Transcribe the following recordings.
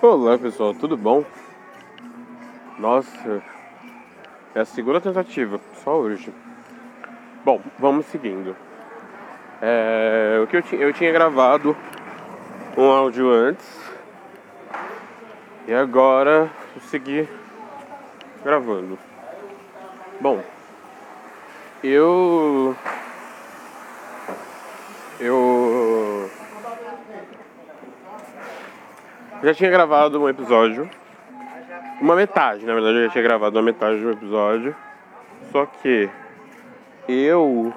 Olá pessoal, tudo bom? Nossa, é a segunda tentativa, só hoje. Bom, vamos seguindo. É, o que eu, tinha, eu tinha gravado um áudio antes e agora vou seguir gravando. Bom, eu eu já tinha gravado um episódio, uma metade, na verdade eu já tinha gravado uma metade do episódio, só que eu,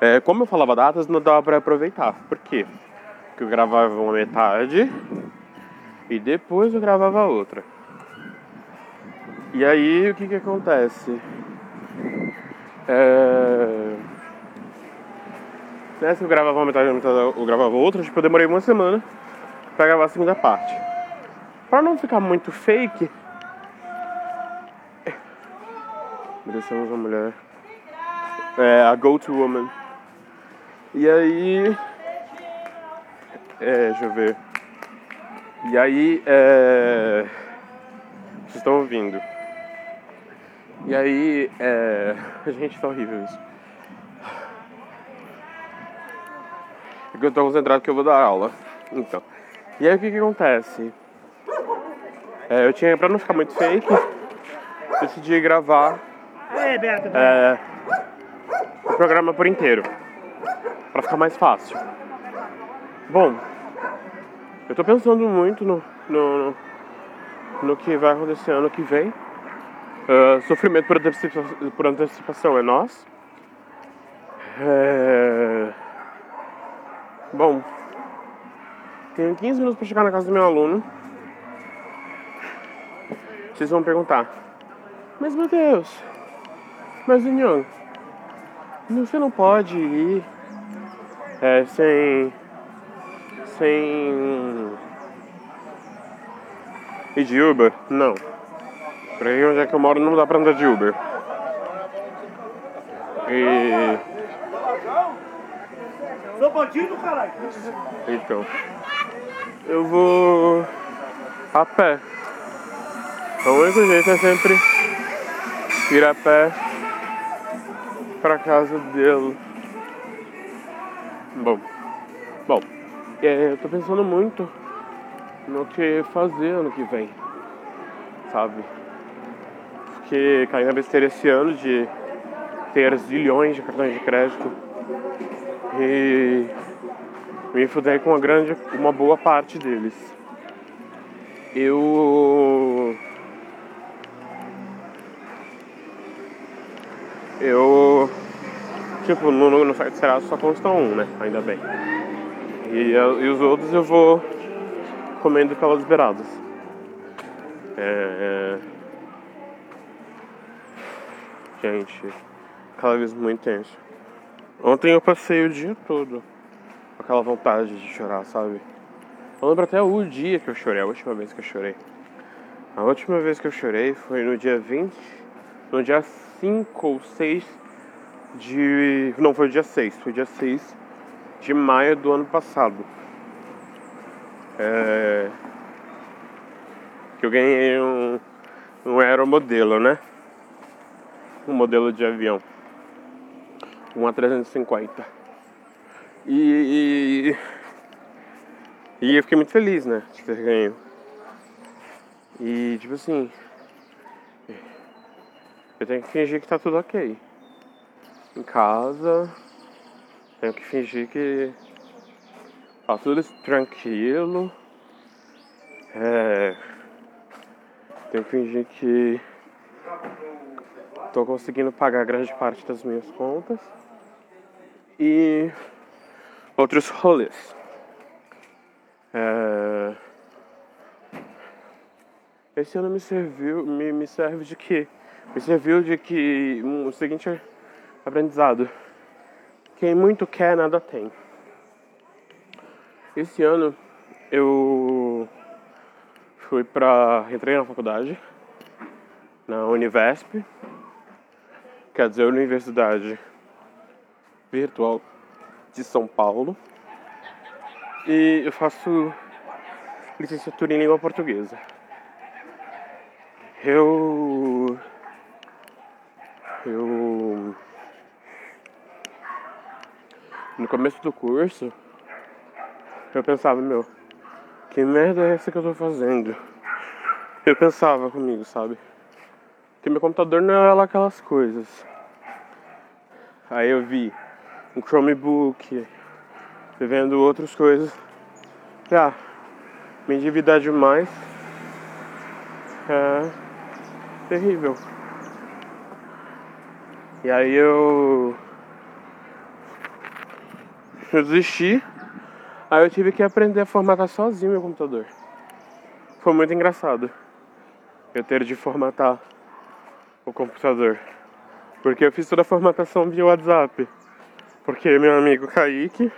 é, como eu falava datas, não dava pra aproveitar. Por quê? Porque eu gravava uma metade e depois eu gravava outra. E aí o que que acontece? É... Nessa eu gravava uma metade, eu gravava outra, tipo, eu demorei uma semana pra gravar a segunda parte. Pra não ficar muito fake. Merecemos uma mulher. É, a go-to woman. E aí. É, deixa eu ver. E aí, é. Vocês estão ouvindo. E aí, é. Gente, tá horrível isso. É que eu tô concentrado que eu vou dar aula. Então. E aí o que que acontece? É, eu tinha, pra não ficar muito fake, decidi gravar é, o programa por inteiro. Pra ficar mais fácil. Bom, eu tô pensando muito no, no, no que vai acontecer ano que vem. Uh, sofrimento por antecipação, por antecipação é nós. É... Bom, tenho 15 minutos para chegar na casa do meu aluno. Vocês vão perguntar: Mas meu Deus, mas União, você não pode ir é, sem. sem. ir de Uber? Não. Por aí onde é que eu moro não dá pra andar de Uber. E. Sou bandido, caralho! Então eu vou a pé. O único jeito é sempre ir a pé pra casa dele. Bom, bom, é, eu tô pensando muito no que fazer ano que vem, sabe? Porque caí na besteira esse ano de ter zilhões de cartões de crédito e me fudei com uma grande, uma boa parte deles. Eu eu tipo no, no site será só consta um, né? Ainda bem. E, e os outros eu vou comendo pelas beiradas. É, é... Gente, cada vez muito tenso. Ontem eu passei o dia todo aquela vontade de chorar, sabe? Eu lembro até o dia que eu chorei, a última vez que eu chorei. A última vez que eu chorei foi no dia 20, no dia 5 ou 6 de. Não, foi dia 6, foi dia 6 de maio do ano passado. É... Que eu ganhei um, um aeromodelo, né? Um modelo de avião. Um A350. E, e, e eu fiquei muito feliz, né? De ter ganho. E tipo assim. Eu tenho que fingir que tá tudo ok. Em casa. Tenho que fingir que tá tudo tranquilo. É. Tenho que fingir que tô conseguindo pagar grande parte das minhas contas. E outros rolês. É... Esse ano me serviu, me, me serve de que? Me serviu de que um, o seguinte aprendizado. Quem muito quer, nada tem. Esse ano eu fui pra. entrei na faculdade, na Univesp, quer dizer, Universidade Virtual de São Paulo. E eu faço licenciatura em língua portuguesa. Eu. Eu. No começo do curso, eu pensava, meu, que merda é essa que eu tô fazendo? Eu pensava comigo, sabe? Que meu computador não era lá aquelas coisas. Aí eu vi um Chromebook, vendo outras coisas. Ah, me endividar demais é terrível. E aí eu, eu desisti. Aí eu tive que aprender a formatar sozinho meu computador. Foi muito engraçado eu ter de formatar o computador. Porque eu fiz toda a formatação via WhatsApp. Porque meu amigo Kaique,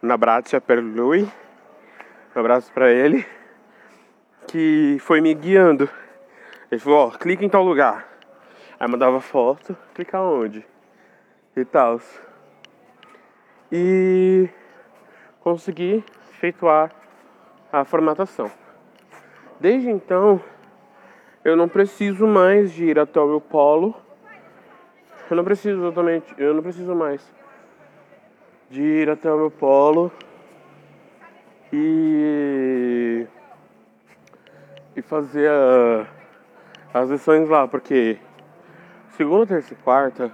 na Bratia Perlui, um abraço pra ele, que foi me guiando. Ele falou, ó, clica em tal lugar. Aí mandava foto, clica onde? E tal. E consegui efetuar a formatação. Desde então, eu não preciso mais de ir até o meu polo. Eu não preciso exatamente, eu não preciso mais de ir até o meu polo e e fazer a, as lições lá, porque segunda, terça e quarta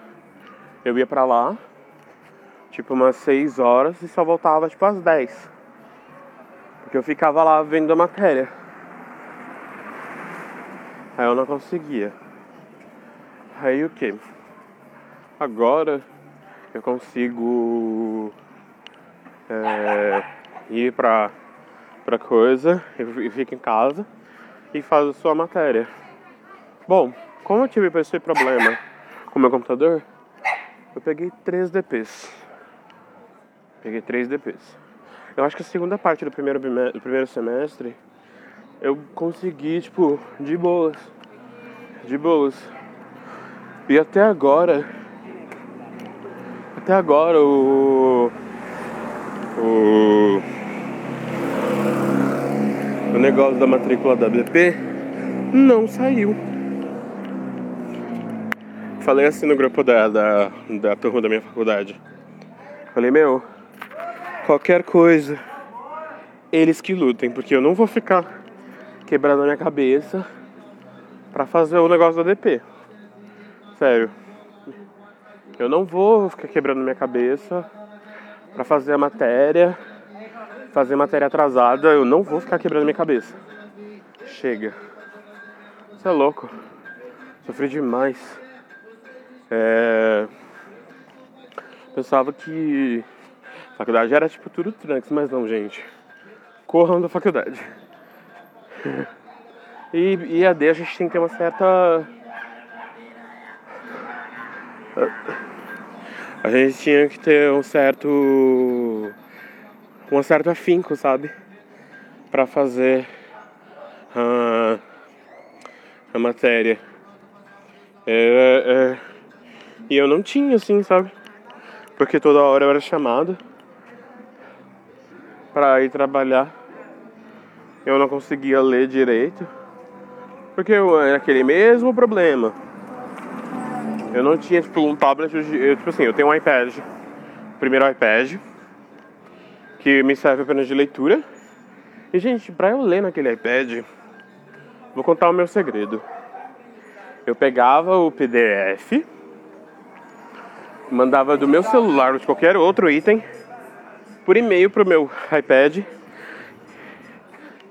eu ia pra lá, tipo umas 6 horas e só voltava tipo às 10. Porque eu ficava lá vendo a matéria. Aí eu não conseguia. Aí o que? Agora eu consigo é, ir pra, pra coisa e fico em casa e faço sua matéria. Bom, como eu tive esse problema com meu computador, eu peguei 3 DPs. Peguei 3 DPs. Eu acho que a segunda parte do primeiro, do primeiro semestre eu consegui, tipo, de boas. De boas. E até agora. Até agora o. O. O negócio da matrícula da BP não saiu. Falei assim no grupo da, da, da turma da minha faculdade. Falei, meu, qualquer coisa, eles que lutem, porque eu não vou ficar quebrando a minha cabeça para fazer o negócio da DP. Sério. Eu não vou ficar quebrando minha cabeça para fazer a matéria, fazer matéria atrasada, eu não vou ficar quebrando minha cabeça. Chega. Você é louco. Sofri demais. É... Pensava que faculdade era tipo tudo tranks, mas não, gente. Corram da faculdade. E, e AD a gente tem que ter uma certa. A gente tinha que ter um certo. um certo afinco, sabe? Pra fazer a, a matéria. É, é, e eu não tinha, assim, sabe? Porque toda hora eu era chamado pra ir trabalhar eu não conseguia ler direito. Porque eu era aquele mesmo problema. Eu não tinha tipo um tablet, eu, tipo assim, eu tenho um iPad, primeiro iPad, que me serve apenas de leitura. E gente, pra eu ler naquele iPad, vou contar o meu segredo. Eu pegava o PDF, mandava do meu celular ou de qualquer outro item por e-mail pro meu iPad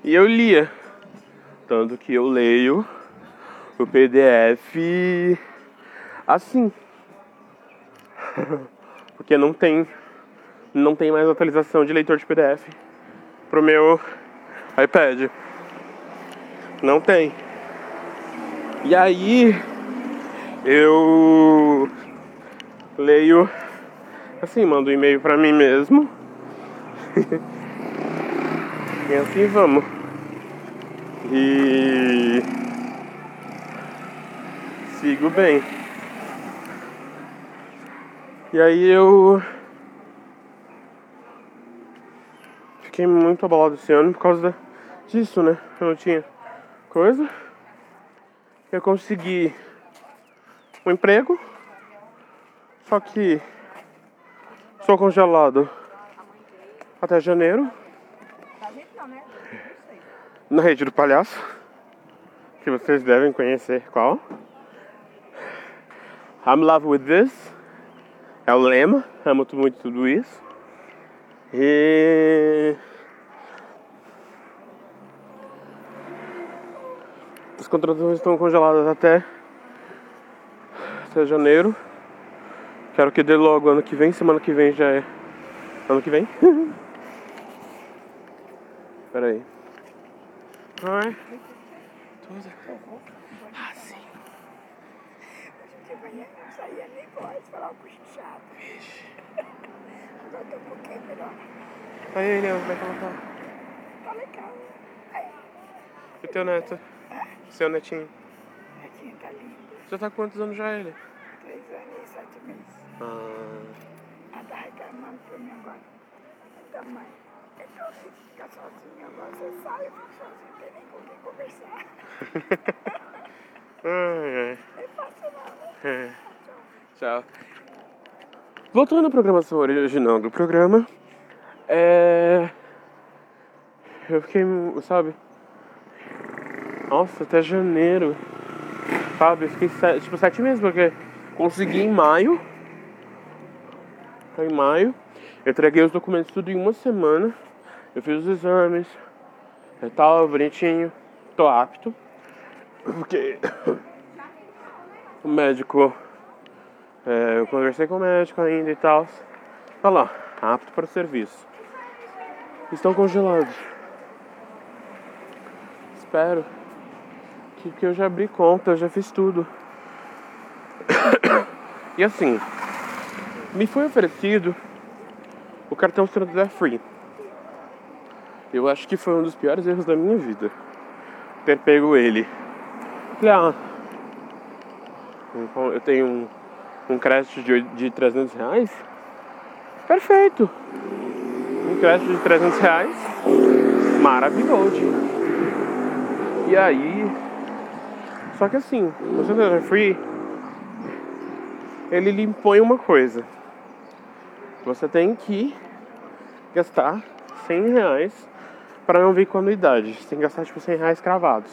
e eu lia. Tanto que eu leio o PDF assim. Porque não tem não tem mais atualização de leitor de PDF pro meu iPad. Não tem. E aí eu leio assim, mando um e-mail para mim mesmo. E assim vamos. E sigo bem. E aí eu fiquei muito abalado esse ano por causa disso, né? Eu não tinha coisa. Eu consegui um emprego. Só que sou congelado até janeiro. Na rede do palhaço. Que vocês devem conhecer qual. I'm love with this. É o lema. Amo muito tudo isso. E as contratações estão congeladas até até janeiro. Quero que dê logo ano que vem, semana que vem já é ano que vem. Pera aí. Oi. Tudo. Ah, sim. Não saía nem voz, falava puxado. Agora tô um pouquinho melhor. Aí, Leandro, como é que ela tá? Tá legal. E teu neto? Seu netinho? a netinha tá linda. Já tá quantos anos já ele? Três anos e sete meses. Ah, Ela tá reclamando pra mim agora. Da mãe. Então, se ficar sozinha agora, você sai, eu fico sozinha, não tem nem com quem conversar. ai, ai. É fácil não, né? É. Tchau. Voltando à programação original do programa, é. Eu fiquei, sabe? Nossa, até janeiro. Sabe? Eu fiquei sete, tipo sete meses, porque consegui em maio. Foi em maio. Eu entreguei os documentos tudo em uma semana. Eu fiz os exames. E tal, bonitinho. Tô apto. Porque o médico. é, eu conversei com o médico ainda e tal. Tá lá, apto para o serviço. Estão congelados. Espero que, que eu já abri conta, eu já fiz tudo. E assim, me foi oferecido o cartão Santander Free. Eu acho que foi um dos piores erros da minha vida. Ter pego ele. Ah, então eu tenho um, um crédito de, de 300 reais. Perfeito. Crédito de 300 reais. Maravilhoso. E aí. Só que assim, o Santander Free. Ele lhe impõe uma coisa. Você tem que gastar 100 reais para não vir com anuidade. Você tem que gastar tipo 100 reais cravados.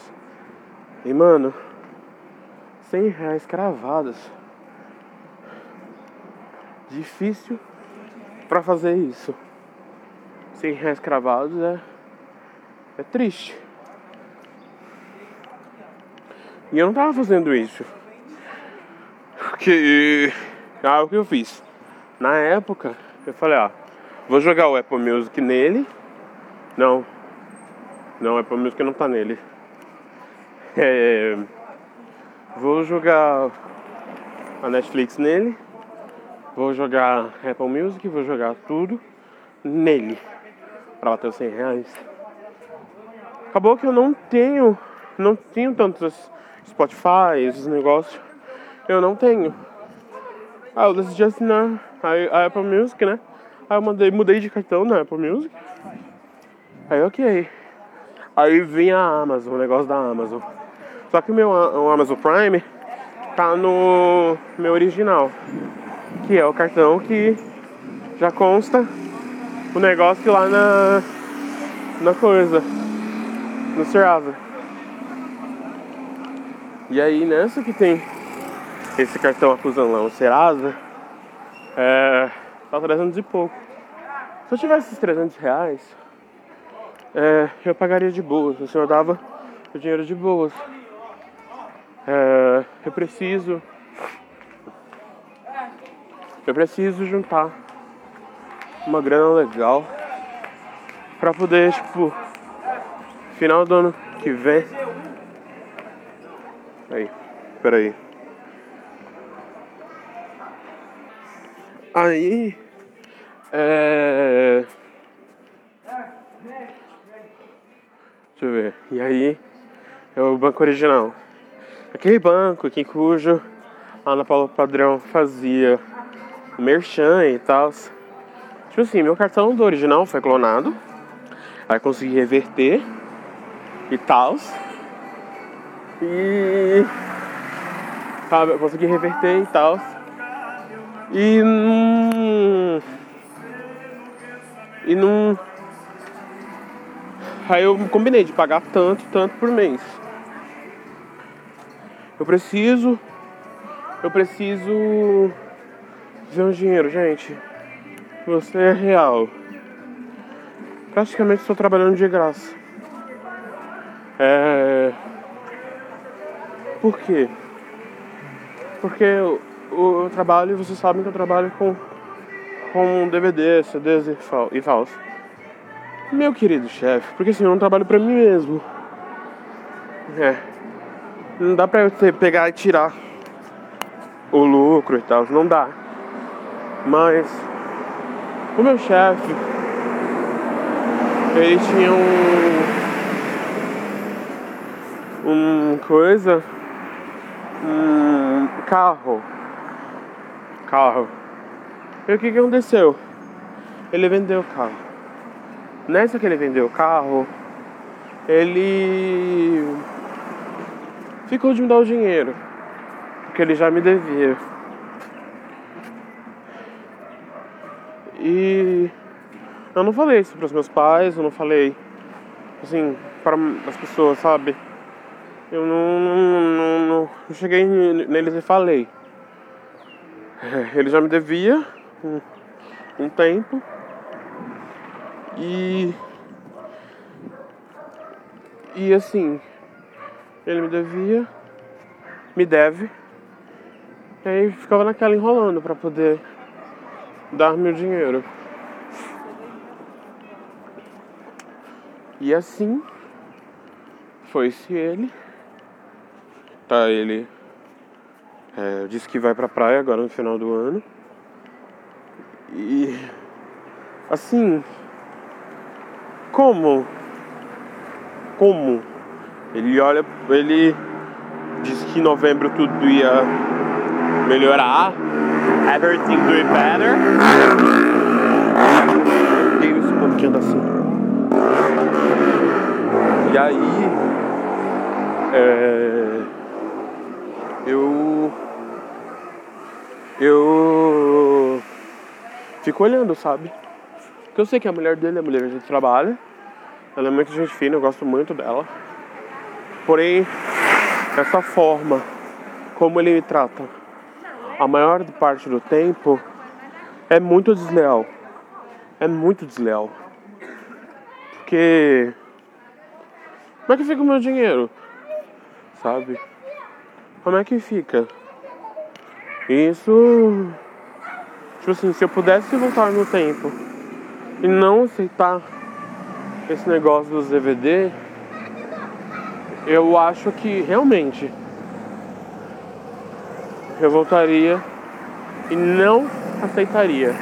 E mano, 100 reais cravados. Difícil pra fazer isso. 100 reais cravados é, é triste. E eu não tava fazendo isso. Porque. Ah, o que eu fiz? Na época, eu falei, ó, vou jogar o Apple Music nele. Não. Não, o Apple Music não tá nele. É, vou jogar a Netflix nele. Vou jogar Apple Music, vou jogar tudo nele. Pra bater os 100 reais. Acabou que eu não tenho. Não tenho tantos Spotify, esses negócios. Eu não tenho. Ah, eu decidi assinar a, Apple Music, né? Aí eu mandei, mudei de cartão na Apple Music. Aí ok. Aí vinha a Amazon, o negócio da Amazon. Só que meu o Amazon Prime tá no meu original. Que é o cartão que já consta o negócio lá na. na coisa. No Serasa. E aí nessa que tem esse cartão acusando lá, o Serasa, é, tá 300 e pouco. Se eu tivesse esses 300 reais, é, eu pagaria de boas, o senhor dava o dinheiro de boas. É, eu preciso. Eu preciso juntar uma grana legal pra poder, tipo, final do ano que vem. Aí, peraí. Aí. É. Deixa eu ver. E aí é o banco original. Aquele banco aqui cujo a Ana Paula Padrão fazia merchan e tal. Tipo assim, meu cartão do original foi clonado. Aí consegui reverter. e tal. E sabe, eu consegui reverter e tal. E não. E não. Aí eu combinei de pagar tanto, tanto por mês. Eu preciso. Eu preciso. Ver um dinheiro, gente. Você é real. Praticamente estou trabalhando de graça. É. Por quê? Porque eu, eu trabalho, vocês sabem que eu trabalho com, com DVD, CDs e tal. Meu querido chefe, porque assim, eu não trabalho pra mim mesmo. É. Não dá pra ter, pegar e tirar o lucro e tal, não dá. Mas o meu chefe, ele tinha um. um coisa um carro. Carro. E o que, que aconteceu? Ele vendeu o carro. Nessa que ele vendeu o carro, ele ficou de me dar o dinheiro. Porque ele já me devia. E eu não falei isso para os meus pais, eu não falei assim para as pessoas, sabe? Eu não, não, não, não cheguei neles e falei. Ele já me devia um, um tempo. E. E assim, ele me devia, me deve. E aí ficava naquela enrolando para poder dar meu dinheiro. E assim foi-se ele. Tá, ele é, disse que vai pra praia agora no final do ano. E assim, como? Como? Ele olha, ele disse que em novembro tudo ia melhorar. Everything do it better. Tem esse povo assim. E aí. É eu. Eu. Fico olhando, sabe? Porque eu sei que a mulher dele é a mulher de trabalho. Ela é muito gente fina, eu gosto muito dela. Porém, essa forma como ele me trata, a maior parte do tempo, é muito desleal. É muito desleal. Porque. Como é que fica o meu dinheiro? Sabe? como é que fica? Isso. Tipo assim, se eu pudesse voltar no tempo e não aceitar esse negócio dos DVD, eu acho que realmente eu voltaria e não aceitaria.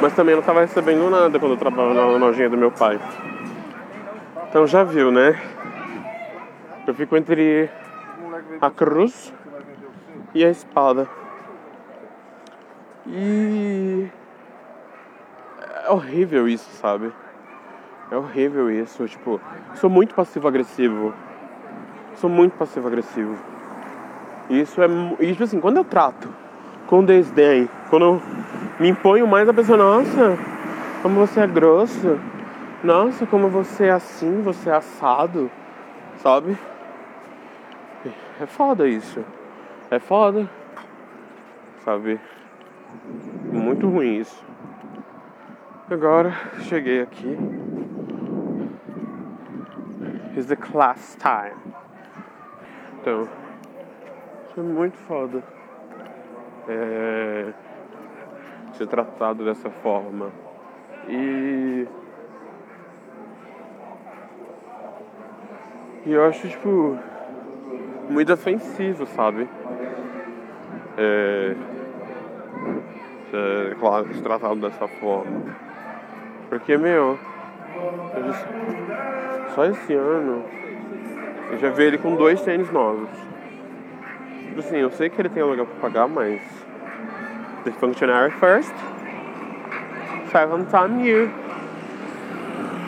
Mas também não estava recebendo nada quando eu trabalhava na lojinha do meu pai. Então já viu, né? Eu fico entre a cruz e a espada. E é horrível isso, sabe? É horrível isso. Tipo, sou muito passivo-agressivo. Sou muito passivo-agressivo. Isso é. E, tipo assim, quando eu trato com desdém, quando eu me imponho mais a pessoa, nossa, como você é grosso, nossa, como você é assim, você é assado, sabe? É foda isso. É foda. Sabe? Muito ruim isso. Agora cheguei aqui. It's the class time. Então, é muito foda. É, ser tratado dessa forma. E. E eu acho, tipo muito ofensivo, sabe? É, é, claro, se tratado dessa forma. Porque, meu, só esse ano eu já vi ele com dois tênis novos. Tipo assim, eu sei que ele tem aluguel pra pagar, mas. The functionary first. Seven time you.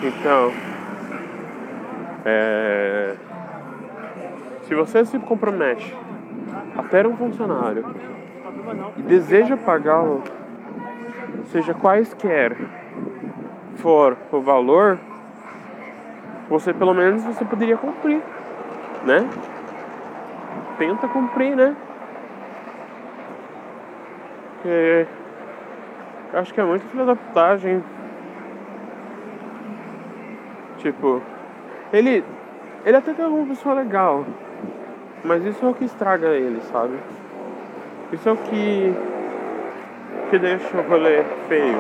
Então, É... Se você se compromete a ter um funcionário e deseja pagá-lo, seja quaisquer for o valor, você pelo menos você poderia cumprir, né? Tenta cumprir, né? Porque eu acho que é muito filha da putagem. Tipo, ele. Ele até tem uma pessoa legal. Mas isso é o que estraga ele, sabe? Isso é o que. que deixa o rolê feio.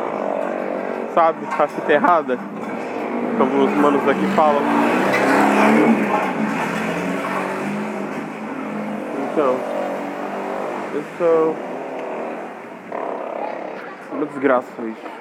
Sabe? A fita errada. Como os manos aqui falam. Então. Isso. é Uma desgraça isso.